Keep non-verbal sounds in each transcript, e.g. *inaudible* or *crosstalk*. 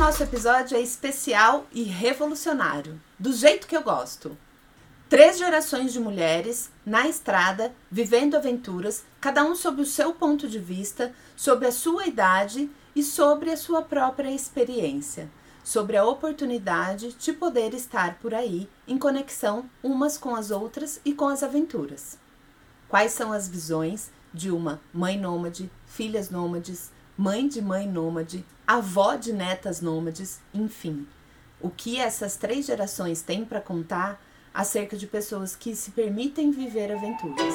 nosso episódio é especial e revolucionário, do jeito que eu gosto. Três gerações de mulheres na estrada, vivendo aventuras, cada um sob o seu ponto de vista, sobre a sua idade e sobre a sua própria experiência, sobre a oportunidade de poder estar por aí em conexão umas com as outras e com as aventuras. Quais são as visões de uma mãe nômade, filhas nômades, mãe de mãe nômade, avó de netas nômades, enfim. O que essas três gerações têm para contar acerca de pessoas que se permitem viver aventuras.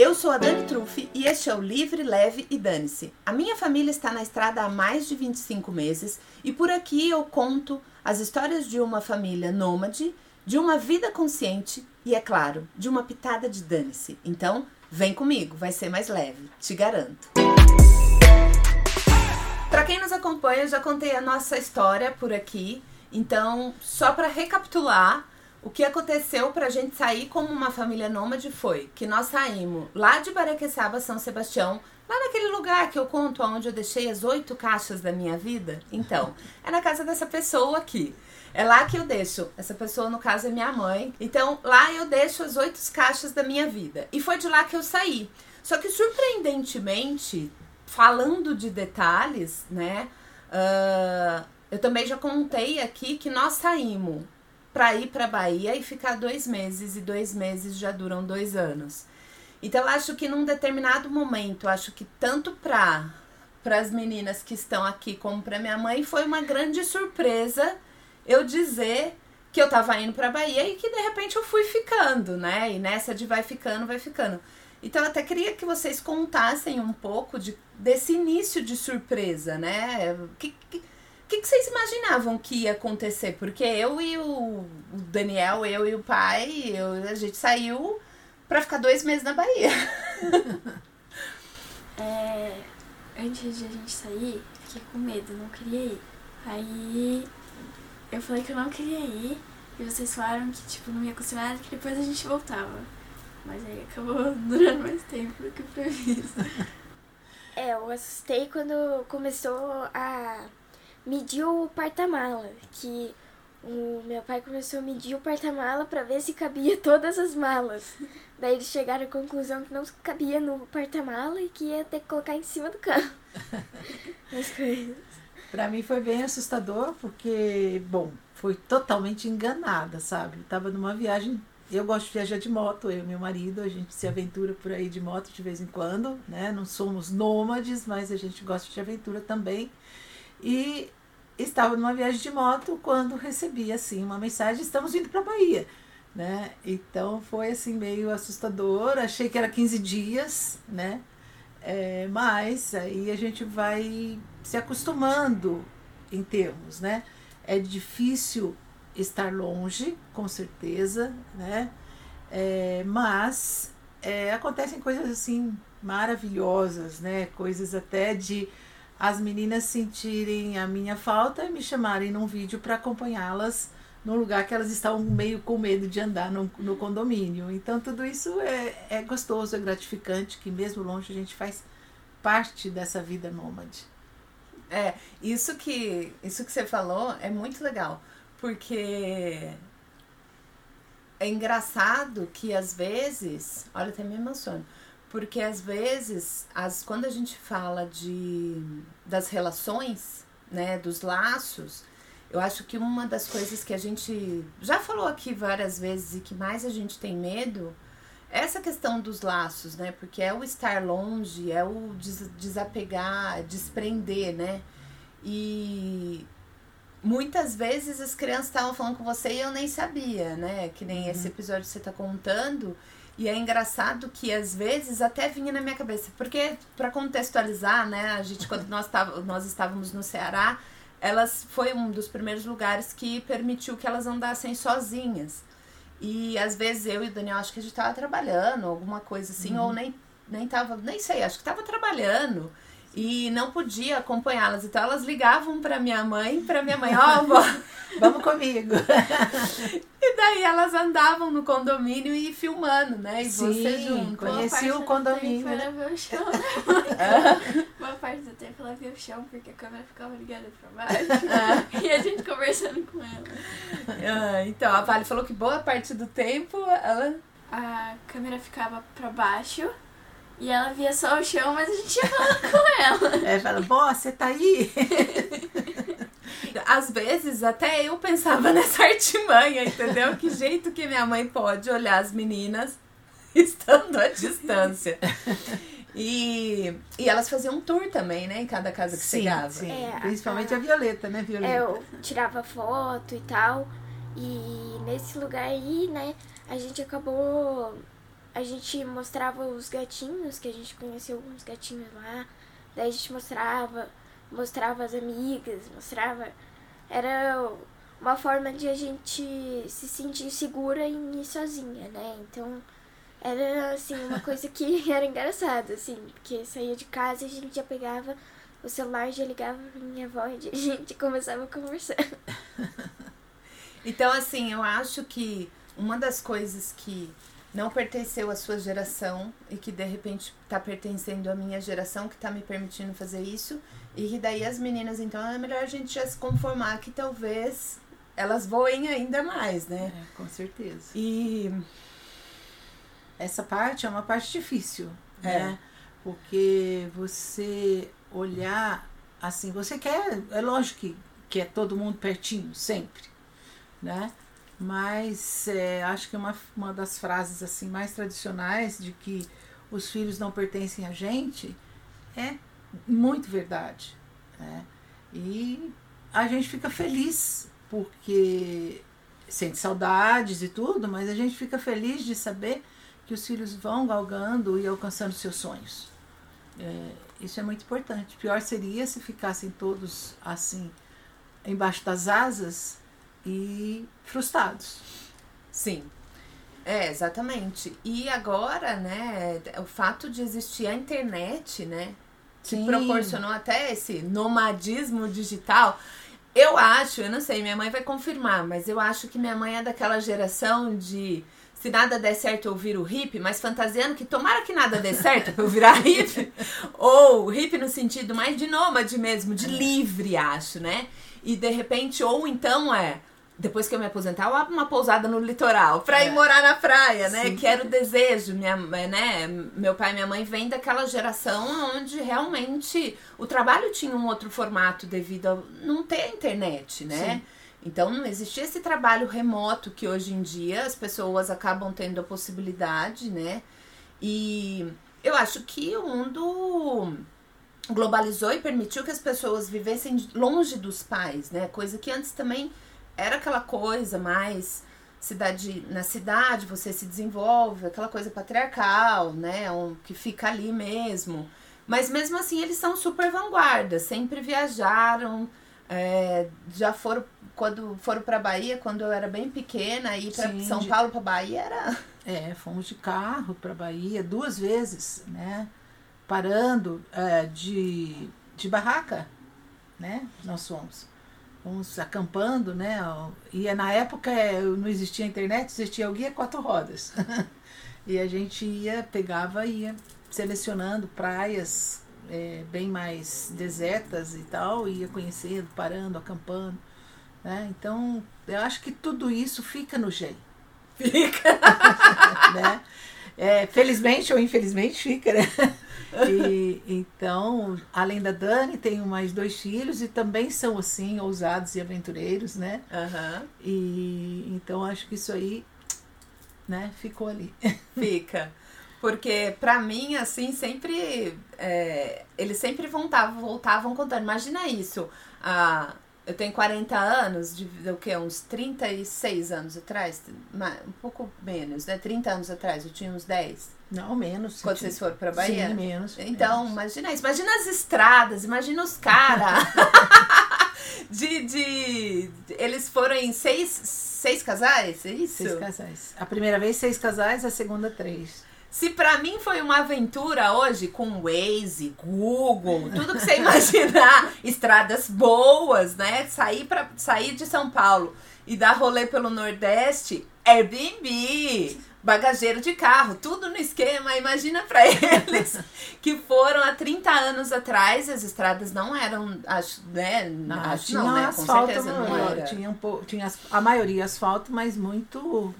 Eu sou a Dani Truffi e este é o Livre, Leve e Dane-se. A minha família está na estrada há mais de 25 meses e por aqui eu conto as histórias de uma família nômade, de uma vida consciente e, é claro, de uma pitada de dane-se. Então, vem comigo, vai ser mais leve, te garanto. Para quem nos acompanha, eu já contei a nossa história por aqui. Então, só para recapitular, o que aconteceu para a gente sair como uma família nômade foi que nós saímos lá de Barequeçaba, São Sebastião, lá naquele lugar que eu conto onde eu deixei as oito caixas da minha vida. Então, é na casa dessa pessoa aqui. É lá que eu deixo. Essa pessoa, no caso, é minha mãe. Então, lá eu deixo as oito caixas da minha vida. E foi de lá que eu saí. Só que, surpreendentemente, falando de detalhes, né? Uh, eu também já contei aqui que nós saímos para ir para Bahia e ficar dois meses, e dois meses já duram dois anos. Então, acho que num determinado momento, acho que tanto para para as meninas que estão aqui como para minha mãe foi uma grande surpresa eu dizer que eu tava indo para Bahia e que de repente eu fui ficando, né? E nessa de vai ficando, vai ficando. Então, eu até queria que vocês contassem um pouco de, desse início de surpresa, né? O que, que, que, vocês imaginavam que ia acontecer? Porque eu e o, Daniel, eu e o pai, eu, a gente saiu para ficar dois meses na Bahia. *laughs* é, antes de a gente sair, fiquei com medo, não queria ir. Aí eu falei que eu não queria ir e vocês falaram que tipo não ia acostumar que depois a gente voltava. Mas aí acabou *laughs* durando mais tempo do que previsto. É, eu assustei quando começou a medir o porta-mala, que o meu pai começou a medir o porta-mala para ver se cabia *laughs* todas as malas. Daí eles chegaram à conclusão que não cabia no porta-mala e que ia ter que colocar em cima do carro. *laughs* As coisas. Para mim foi bem assustador, porque, bom, foi totalmente enganada, sabe? Eu tava numa viagem eu gosto de viajar de moto, eu e meu marido, a gente se aventura por aí de moto de vez em quando, né? Não somos nômades, mas a gente gosta de aventura também. E estava numa viagem de moto quando recebi assim uma mensagem: estamos indo para Bahia, né? Então foi assim meio assustador. Achei que era 15 dias, né? É, mas aí a gente vai se acostumando em termos, né? É difícil estar longe, com certeza, né? É, mas é, acontecem coisas assim maravilhosas, né? Coisas até de as meninas sentirem a minha falta e me chamarem num vídeo para acompanhá-las no lugar que elas estavam meio com medo de andar no, no condomínio. Então tudo isso é, é gostoso, é gratificante, que mesmo longe a gente faz parte dessa vida nômade. É, isso que, isso que você falou é muito legal porque é engraçado que às vezes, olha, até me emociono, porque às vezes, as, quando a gente fala de das relações, né, dos laços, eu acho que uma das coisas que a gente já falou aqui várias vezes e que mais a gente tem medo é essa questão dos laços, né? Porque é o estar longe, é o des desapegar, desprender, né? E muitas vezes as crianças estavam falando com você e eu nem sabia, né? Que nem uhum. esse episódio que você está contando. E é engraçado que às vezes até vinha na minha cabeça, porque para contextualizar, né, a gente quando nós, tava, nós estávamos no Ceará, elas foi um dos primeiros lugares que permitiu que elas andassem sozinhas. E às vezes eu e o Daniel acho que a gente estava trabalhando, alguma coisa assim, uhum. ou nem nem tava, nem sei, acho que estava trabalhando. E não podia acompanhá-las. Então elas ligavam para minha mãe, para minha mãe, ó, oh, *laughs* vamos comigo. *laughs* e daí elas andavam no condomínio e filmando, né? E Sim, você junto. Conheci o condomínio. Ela ver o chão. *laughs* Né? Boa parte do tempo ela via o chão porque a câmera ficava ligada para baixo. e a gente conversando com ela. Ah, então, a Vale falou que boa parte do tempo ela a câmera ficava para baixo e ela via só o chão, mas a gente ia falando *laughs* com ela. É, fala, vó, você tá aí? *laughs* Às vezes até eu pensava *laughs* nessa artimanha, entendeu? Que jeito que minha mãe pode olhar as meninas estando à distância. E, e elas faziam um tour também, né? Em cada casa que sim, chegava. Sim. É, Principalmente a- a Violeta, né, Violeta? É, eu tirava foto e tal. E nesse lugar aí, né, a gente acabou. A gente mostrava os gatinhos, que a gente conheceu alguns gatinhos lá. Daí a gente mostrava, mostrava as amigas, mostrava. Era uma forma de a gente se sentir segura e ir sozinha, né? Então era assim, uma *laughs* coisa que *laughs* era engraçada, assim, porque saía de casa e a gente já pegava o celular, já ligava pra minha avó e a gente começava a conversar. *laughs* Então, assim, eu acho que uma das coisas que não pertenceu à sua geração e que de repente tá pertencendo à minha geração, que tá me permitindo fazer isso, e que daí as meninas, então, é melhor a gente já se conformar que talvez elas voem ainda mais, né? É, com certeza. E Essa parte é uma parte difícil, É. né? Porque você olhar assim, você quer, é lógico que, que é todo mundo pertinho, sempre, né? Mas é, acho que uma, uma das frases assim mais tradicionais de que os filhos não pertencem a gente é muito verdade, né? E a gente fica feliz porque sente saudades e tudo, mas a gente fica feliz de saber que os filhos vão galgando e alcançando seus sonhos. É, isso é muito importante. Pior seria se ficassem todos assim, embaixo das asas e frustrados. Sim. É, exatamente. E agora, né, o fato de existir a internet, né, que Sim. proporcionou até esse nomadismo digital. Eu acho, eu não sei, minha mãe vai confirmar, mas eu acho que minha mãe é daquela geração de se nada der certo eu viro hippie, mas fantasiando que tomara que nada dê certo eu virar *laughs* hippie. ou hippie no sentido mais de nômade mesmo, de livre, acho, né? E de repente, ou então é depois que eu me aposentar, eu abro uma pousada no litoral pra ir É. morar na praia, né? Sim. Que era o desejo. Minha, né? Meu pai e minha mãe vêm daquela geração onde realmente o trabalho tinha um outro formato devido a não ter internet, né? Sim. Então não existia esse trabalho remoto que hoje em dia as pessoas acabam tendo a possibilidade, né? E eu acho que o mundo globalizou e permitiu que as pessoas vivessem longe dos pais, né? Coisa que antes também era aquela coisa mais cidade na cidade você se desenvolve, aquela coisa patriarcal, né? Um, que fica ali mesmo. Mas mesmo assim eles são super vanguarda, sempre viajaram, é, já foram quando foram para Bahia quando eu era bem pequena e para São de- Paulo para Bahia era É, fomos de carro para Bahia duas vezes, né? Parando é, de, de barraca, né? Nós fomos. Fomos acampando, né? E na época é, não existia internet, existia o guia quatro rodas. *laughs* e a gente ia, pegava e ia selecionando praias é, bem mais desertas e tal, ia conhecendo, parando, acampando. Né? Então, eu acho que tudo isso fica no GEM fica *laughs* né? É, felizmente ou infelizmente fica, né? E, então, além da Dani, tenho mais dois filhos e também são assim, ousados e aventureiros, né? Aham, E então acho que isso aí, né, ficou ali. fica. Porque pra mim, assim, sempre. é, eles sempre voltavam, voltavam contando. Imagina isso. Ah, eu tenho 40 anos, de, o quê? Uns 36 anos atrás? Um pouco menos, né? 30 anos atrás, eu tinha uns 10. Não, menos. Quando vocês foram pra Bahia? Sim, menos. Então, menos. imagina isso. Imagina as estradas, imagina os caras. *laughs* de, de. Eles foram em seis, seis casais, é isso? Seis casais. A primeira vez, seis casais, a segunda, três. Se pra mim foi uma aventura hoje com Waze, Google, tudo que você *laughs* imaginar, estradas boas, né? Sair para sair de São Paulo e dar rolê pelo Nordeste, Airbnb, bagageiro de carro, tudo no esquema. Imagina para *laughs* eles que foram há 30 anos atrás, as estradas não eram, acho, né? Não, acho tinha não, né? Com asfalto, certeza não não, era. Tinha, um pouco, tinha a maioria asfalto, mas muito,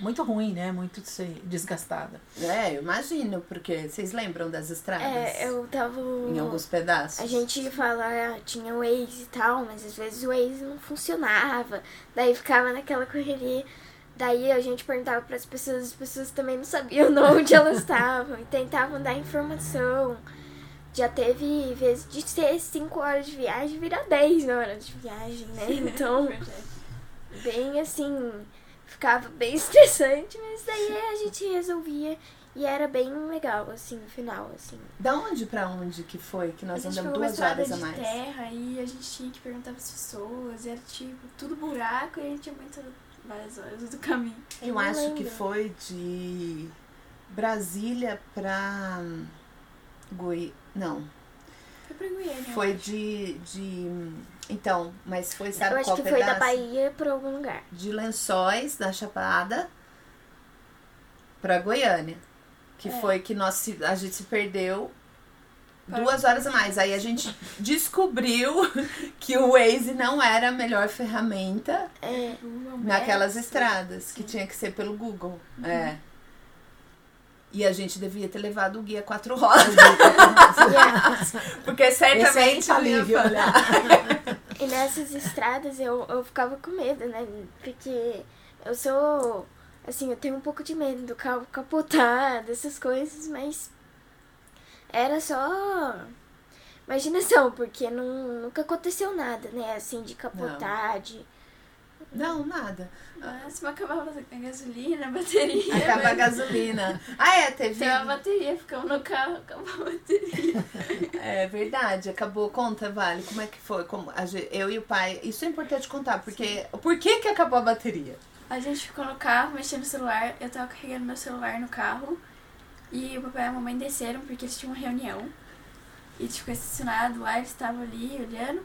muito ruim, né? Muito desgastada. É, eu imagino, porque vocês lembram das estradas? É, eu tava. Em alguns pedaços. A gente fala, tinha Waze e tal, mas às vezes o Waze não funcionava. Daí ficava naquela correria. Daí a gente perguntava para as pessoas, as pessoas também não sabiam onde elas estavam e tentavam dar informação. Já teve vezes de ser 5 horas de viagem virar 10 horas de viagem, né? Então, Verdade. bem assim, ficava bem *laughs* estressante, mas daí a gente resolvia e era bem legal, assim, no final, assim. Da onde pra onde que foi que nós andamos duas horas a de mais? terra e a gente tinha que perguntar pras pessoas. E era tipo, tudo buraco e a gente tinha muito várias horas do caminho. Eu não acho que lembro. foi de Brasília pra Goi... Não, Foi pra Goiânia. eu foi acho. de, de... Então, mas foi, sabe eu acho qual que foi da pedaço? Bahia pra algum lugar. De Lençóis, da Chapada, pra Goiânia. Que É. foi que nós a gente se perdeu duas horas a mais. Aí a gente *laughs* descobriu *laughs* que o Waze não era a melhor ferramenta É, naquelas Maps, estradas, que tinha que ser pelo Google. Uhum. É. E a gente devia ter levado o guia quatro rodas, *laughs* porque é certamente não ia. *laughs* E nessas estradas eu, eu ficava com medo, né? Porque eu sou. Assim, eu tenho um pouco de medo do carro capotar, dessas coisas, mas. Era só. Imaginação, porque não, nunca aconteceu nada, né? Assim, de capotar, de. Não, nada. Mas se acabava a gasolina, a bateria. Acaba a mas- gasolina. Ah, é, teve. Tem uma bateria, ficamos no carro, acabou a bateria. *laughs* É verdade, acabou. Conta, Vale, como é que foi? Como a eu e o pai. Isso é importante contar, porque. Por que, que acabou a bateria? A gente ficou no carro, mexendo no celular. Eu tava carregando meu celular no carro. E o papai e a mamãe desceram porque eles tinham uma reunião. E a gente ficou estacionado lá, eles estavam ali olhando.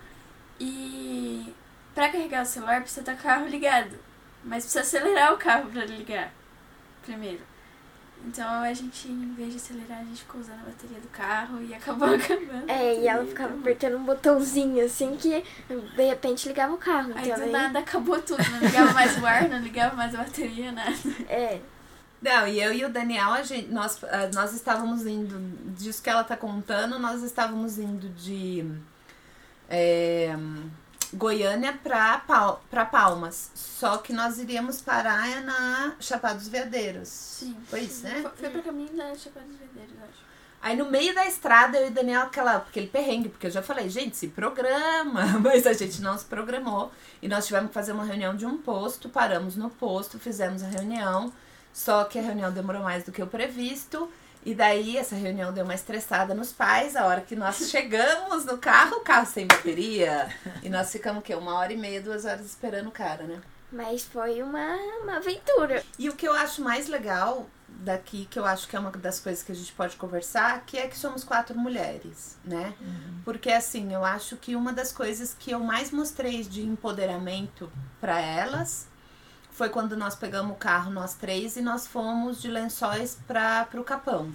E pra carregar o celular precisa estar com o carro ligado. Mas precisa acelerar o carro pra ligar primeiro. Então a gente, em vez de acelerar, a gente ficou usando a bateria do carro e acabou *laughs* acabando. É, e ela ficava acabou. apertando um botãozinho assim que de repente ligava o carro. Aí Então, do aí- nada acabou tudo, não ligava mais o ar, não ligava mais a bateria, nada. É, Não, e eu e o Daniel, a gente, nós, ah, nós estávamos indo, disso que ela tá contando, nós estávamos indo de é, Goiânia pra, Pal, Palmas. Só que nós iríamos parar na Chapada dos Veadeiros. Sim. Foi isso, né? Foi, foi pra caminho da Chapada dos Veadeiros, eu acho. Aí no meio da estrada, eu e o Daniel, aquela, aquele perrengue, porque eu já falei, gente, se programa, *laughs* mas a gente não se programou. E nós tivemos que fazer uma reunião de um posto, paramos no posto, fizemos a reunião, só que a reunião demorou mais do que o previsto. E daí essa reunião deu uma estressada nos pais, a hora que nós chegamos no carro, o carro sem bateria. E nós ficamos o quê? Uma hora e meia, duas horas esperando o cara, né? mas foi uma, uma aventura. E o que eu acho mais legal daqui, que eu acho que é uma das coisas que a gente pode conversar, que é que somos quatro mulheres, né? Porque assim, eu acho que uma das coisas que eu mais mostrei de empoderamento para elas foi quando nós pegamos o carro, nós três, e nós fomos de lençóis para o Capão.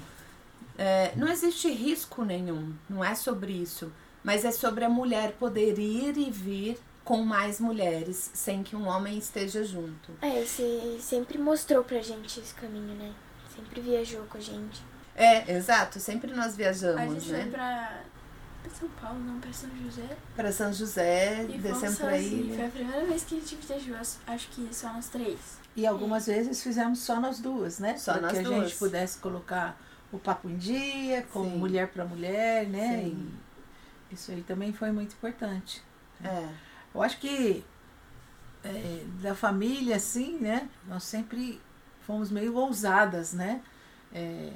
É, não existe risco nenhum, não é sobre isso, mas é sobre a mulher poder ir e vir com mais mulheres sem que um homem esteja junto. É, você sempre mostrou pra gente esse caminho, né? Sempre viajou com a gente. É, exato. Sempre nós A viajamos, gente né? foi pra, pra São Paulo, não, pra São José. Pra São José, E descemos por sozinhos. aí. Foi a primeira vez que a gente viajou, acho que só nós três. E algumas vezes fizemos só nós duas, né? Só para que a duas. gente pudesse colocar o papo em dia, como Sim. mulher para mulher, né? Sim. E isso aí também foi muito importante. É. Eu acho que é, da família, assim, né? Nós sempre fomos meio ousadas, né? É,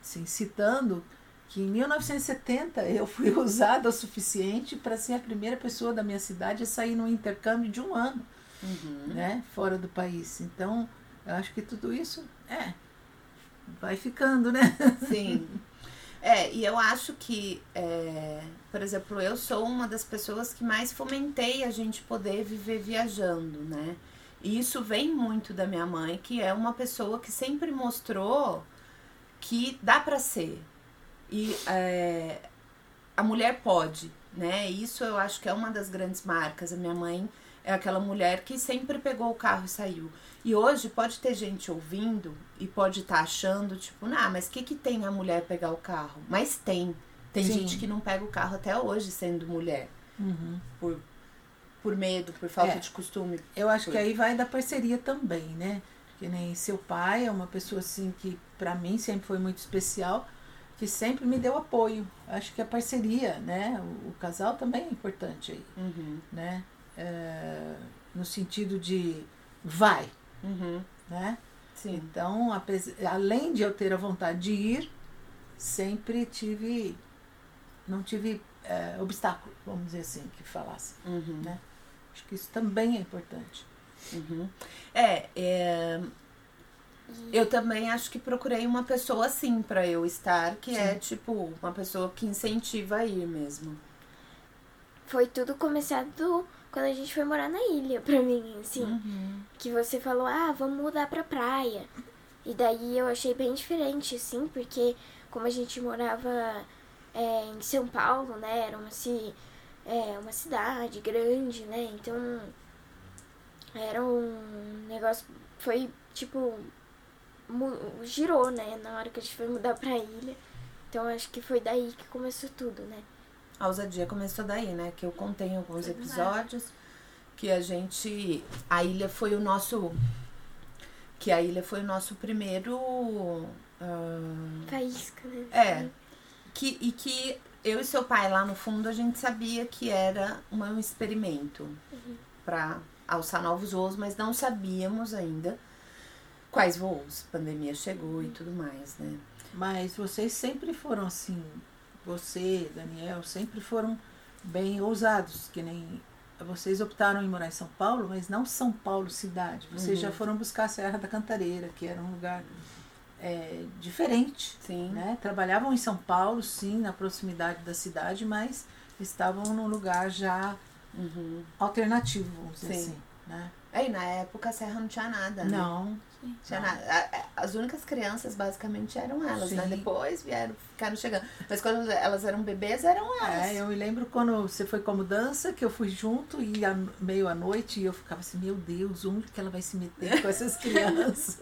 assim, citando que em 1970 eu fui *laughs* ousada o suficiente para ser a primeira pessoa da minha cidade a sair num intercâmbio de um ano, Uhum. né? Fora do país. Então, eu acho que tudo isso é vai ficando, né? *laughs* Sim. É, e eu acho que, é, por exemplo, eu sou uma das pessoas que mais fomentei a gente poder viver viajando, né? E isso vem muito da minha mãe, que é uma pessoa que sempre mostrou que dá para ser. E é, a mulher pode, né? Isso eu acho que é uma das grandes marcas. A minha mãe é aquela mulher que sempre pegou o carro e saiu. E hoje pode ter gente ouvindo e pode estar tá achando, tipo, ah, mas o que, que tem a mulher pegar o carro? Mas tem. Tem Sim. gente que não pega o carro até hoje sendo mulher. Uhum. Por, por medo, por falta é, de costume. Eu acho por... que aí vai da parceria também, né? Que nem seu pai é uma pessoa assim que para mim sempre foi muito especial, que sempre me deu apoio. Acho que a parceria, né? O, o casal também é importante aí, uhum. né? É, no sentido de vai, Uhum. Né? Sim. Então, além de eu ter a vontade de ir, sempre tive. Não tive é, obstáculo, vamos dizer assim, que falasse. Uhum. Né? Acho que isso também é importante. Uhum. É, é, eu também acho que procurei uma pessoa assim para eu estar, que é, Sim. é tipo uma pessoa que incentiva a ir mesmo. Foi tudo começado quando a gente foi morar na ilha, pra mim, assim. Uhum. Que você falou, ah, vamos mudar pra praia. E daí eu achei bem diferente, assim, porque como a gente morava é, em São Paulo, né, era uma, ci, é, uma cidade grande, né, então era um negócio, foi tipo, girou, né, na hora que a gente foi mudar pra ilha. Então acho que foi daí que começou tudo, né. A ousadia começou daí, né? Que eu contei em alguns episódios que a gente. A ilha foi o nosso. Que a ilha foi o nosso primeiro. Uh, Faísca, né? É. Que, e que eu e seu pai lá no fundo a gente sabia que era um experimento uhum. para alçar novos voos, mas não sabíamos ainda quais voos. Pandemia chegou e tudo mais, né? Mas vocês sempre foram assim, você, Daniel, sempre foram bem ousados, que nem vocês optaram em morar em São Paulo, mas não São Paulo cidade. Vocês uhum. já foram buscar a Serra da Cantareira, que era um lugar é, diferente. Sim. Né? Trabalhavam em São Paulo, sim, na proximidade da cidade, mas estavam num lugar já uhum. alternativo, vamos dizer sim. assim. Né? E na época a Serra não tinha nada. Né? Não. Tinha nada. As únicas crianças basicamente eram elas, né? Sim. né? Depois vieram, ficaram chegando. Mas quando elas eram bebês, eram elas. É, eu me lembro quando você foi como dança, que eu fui junto e à noite e eu ficava assim, meu Deus, onde que ela vai se meter com essas *laughs* crianças?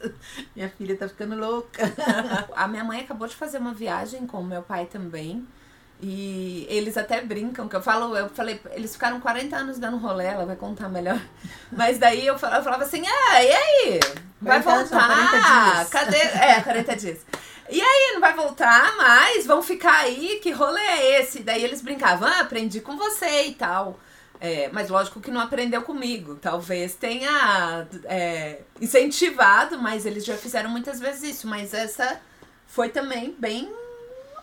minha filha tá ficando louca. a minha mãe acabou de fazer uma viagem com o meu pai também. E eles até brincam, que eu falo, eu falei, eles ficaram 40 anos dando rolê, ela vai contar melhor. *laughs* Mas daí eu falava, eu falava assim, ah, e aí? Vai voltar? Cadê? É, 40 dias. E aí, não vai voltar mais? Vão ficar aí? Que rolê é esse? Daí eles brincavam, ah, aprendi com você e tal. É, mas lógico que não aprendeu comigo. Talvez tenha é, incentivado, mas eles já fizeram muitas vezes isso. Mas essa foi também bem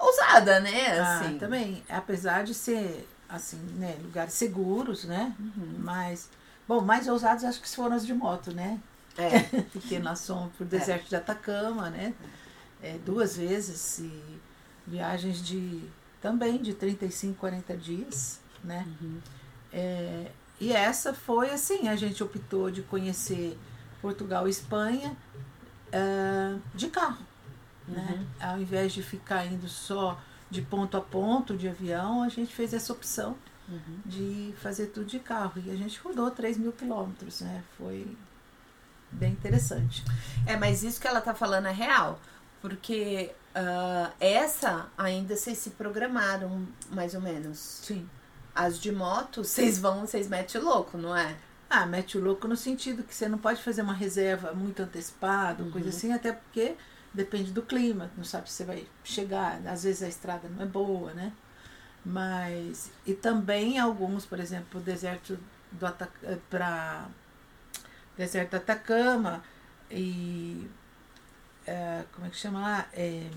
ousada, né? Ah, assim. Ah, também, apesar de ser, assim, né, lugares seguros, né? Uhum. Mas, bom, mais ousados acho que foram as de moto, né? É. *laughs* Porque nós fomos pro deserto é. de Atacama, né? É, duas vezes e viagens de também de 35, 40 dias, né? Uhum. É, e essa foi assim, a gente optou de conhecer Portugal e Espanha uh, de carro. Né? Uhum. Ao invés de ficar indo só de ponto a ponto de avião, a gente fez essa opção uhum. de fazer tudo de carro. E a gente rodou 3 mil quilômetros, né? Foi bem interessante. É, mas isso que ela tá falando é real. Porque uh, essa ainda vocês se programaram, mais ou menos. Sim. As de moto, vocês vão, vocês metem louco, não é? Ah, mete o louco no sentido que você não pode fazer uma reserva muito antecipada, uhum. coisa assim, até porque depende do clima, não sabe se você vai chegar, às vezes a estrada não é boa, né? Mas e também alguns, por exemplo, o deserto do para deserto do Atacama e é, como é que chama lá? É,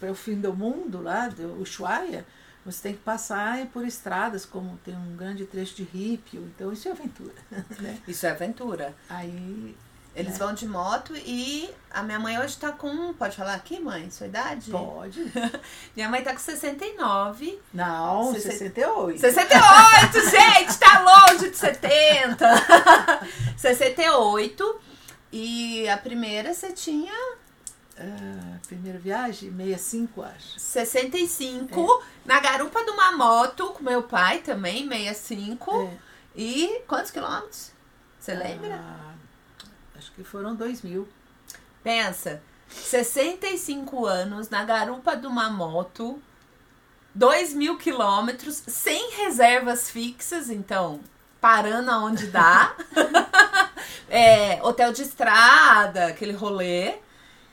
para o fim do mundo lá, do Ushuaia, você tem que passar por estradas, como tem um grande trecho de rípio, então isso é aventura. *laughs* Né? Isso é aventura. Aí Eles É. vão de moto e a minha mãe hoje tá com. Pode falar aqui, mãe? Sua idade? Pode. *laughs* Minha mãe tá com 69. Não, Sessenta- 68. 68, *laughs* gente! Tá longe de 70. 68. *laughs* E a primeira você tinha Ah, primeira viagem, 65, acho. 65. Na garupa de uma moto com meu pai também, 65. É. E quantos quilômetros? Você lembra? Ah, acho que foram 2 mil. Pensa, 65 anos na garupa de uma moto, 2 mil quilômetros, sem reservas fixas, então, parando aonde dá. *laughs* É, hotel de estrada, aquele rolê.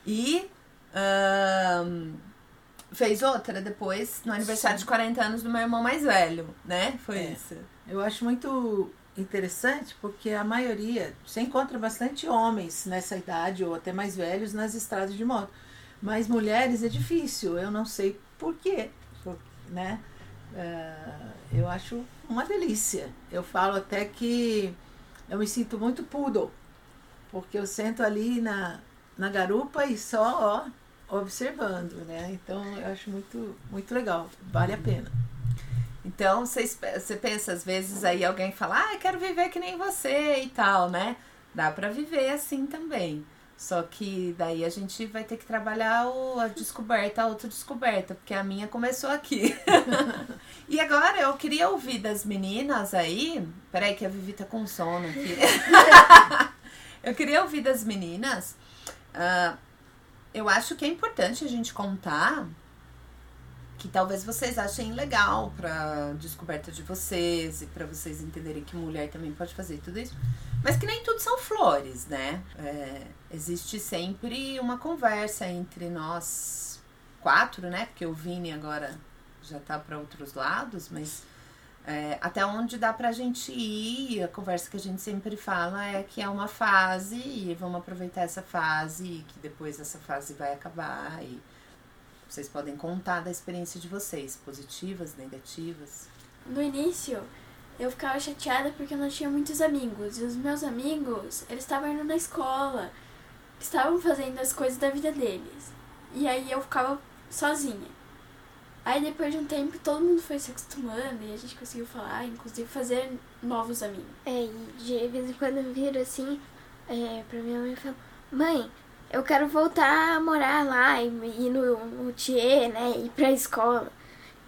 E ahn, fez outra depois, no aniversário de 40 anos do meu irmão mais velho, né? Foi É. isso. Eu acho muito interessante porque a maioria, você encontra bastante homens nessa idade ou até mais velhos nas estradas de moto. Mas mulheres é difícil, eu não sei por quê, né? Ah, eu acho uma delícia. Eu falo até que eu me sinto muito poodle, porque eu sento ali na, na garupa e só ó, observando, né? Então eu acho muito, muito legal, vale a pena. Então, você pensa, às vezes, aí alguém fala, ah, eu quero viver que nem você e tal, né? Dá pra viver assim também. Só que daí a gente vai ter que trabalhar o- a descoberta, a autodescoberta, porque a minha começou aqui. *laughs* e agora eu queria ouvir das meninas aí. Peraí, que a Vivi tá com sono aqui. *laughs* eu queria ouvir das meninas. ah, eu acho que é importante a gente contar que talvez vocês achem legal pra descoberta de vocês e pra vocês entenderem que mulher também pode fazer tudo isso. Mas que nem tudo são flores, né? É, existe sempre uma conversa entre nós quatro, né? Porque o Vini agora já tá pra outros lados, mas é, até onde dá pra gente ir, a conversa que a gente sempre fala é que é uma fase e vamos aproveitar essa fase e que depois essa fase vai acabar e vocês podem contar da experiência de vocês, positivas, negativas. No início, eu ficava chateada porque eu não tinha muitos amigos. E os meus amigos, eles estavam indo na escola, estavam fazendo as coisas da vida deles. E aí eu ficava sozinha. Aí depois de um tempo, todo mundo foi se acostumando e a gente conseguiu falar, inclusive fazer novos amigos. É, e de vez em quando eu viro assim, é, pra minha mãe e falo, mãe, eu quero voltar a morar lá e ir no, no Thier, né, ir pra escola.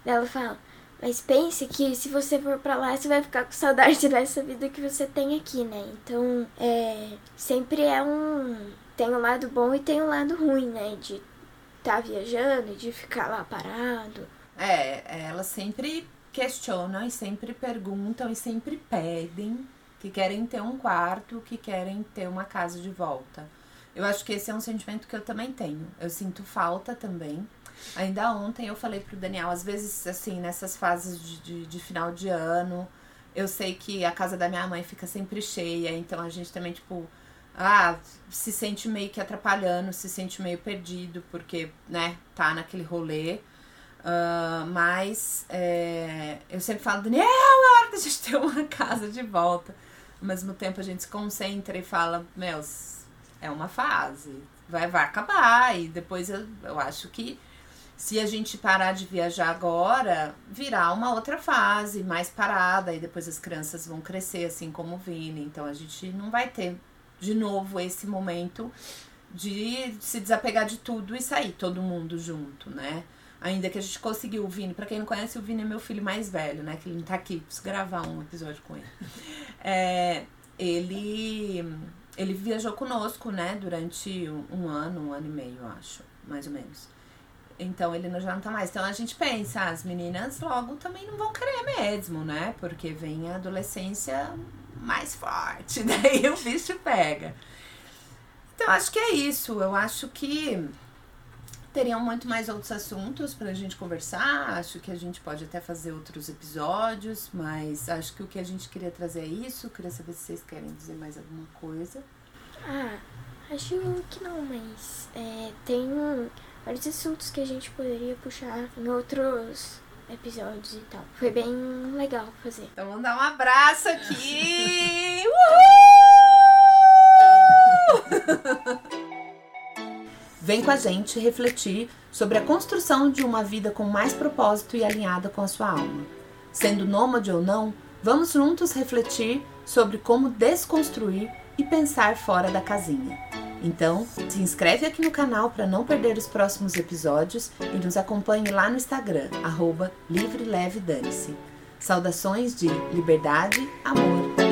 Ela fala, mas pense que se você for pra lá, você vai ficar com saudade *laughs* dessa vida que você tem aqui, né? Então, é, sempre é um... Tem um lado bom e tem um lado ruim, né? De estar viajando e de ficar lá parado. É, elas sempre questionam e sempre perguntam e sempre pedem que querem ter um quarto, que querem ter uma casa de volta. Eu acho que esse é um sentimento que eu também tenho. Eu sinto falta também. Ainda ontem eu falei pro Daniel, às vezes, assim, nessas fases de, de, de final de ano, eu sei que a casa da minha mãe fica sempre cheia, então a gente também, tipo, ah, se sente meio que atrapalhando, se sente meio perdido, porque, né, tá naquele rolê. Ah, mas é, eu sempre falo, Daniel, é hora da gente *laughs* ter uma casa de volta. Ao mesmo tempo a gente se concentra e fala, meu, é uma fase, vai, vai acabar. E depois eu, eu acho que se a gente parar de viajar agora, virá uma outra fase, mais parada, e depois as crianças vão crescer, assim como o Vini. Então a gente não vai ter de novo esse momento de se desapegar de tudo e sair todo mundo junto, né? Ainda que a gente conseguiu o Vini. Pra quem não conhece, o Vini é meu filho mais velho, né? Que ele não tá aqui. Preciso gravar um episódio com ele. É, ele, ele viajou conosco, né? Durante um, ano, um ano e meio, acho. Mais ou menos. Então ele não- já não tá mais. Então a gente pensa, ah, as meninas logo também não vão querer mesmo, né? Porque vem a adolescência mais forte. *laughs* Daí o bicho pega. Então acho que é isso. Eu acho que teriam muito mais outros assuntos pra gente conversar. Acho que a gente pode até fazer outros episódios, mas acho que o que a gente queria trazer é isso. Queria saber se vocês querem dizer mais alguma coisa. Ah, acho que não, mas é, tem vários assuntos que a gente poderia puxar em outros episódios e tal. Foi bem legal fazer. Então vamos dar um abraço aqui! *laughs* Uhul! *laughs* Vem com a gente refletir sobre a construção de uma vida com mais propósito e alinhada com a sua alma. Sendo nômade ou não, vamos juntos refletir sobre como desconstruir e pensar fora da casinha. Então, se inscreve aqui no canal para não perder os próximos episódios e nos acompanhe lá no Instagram, arroba Livre Leve Dane-se. Saudações de liberdade, amor.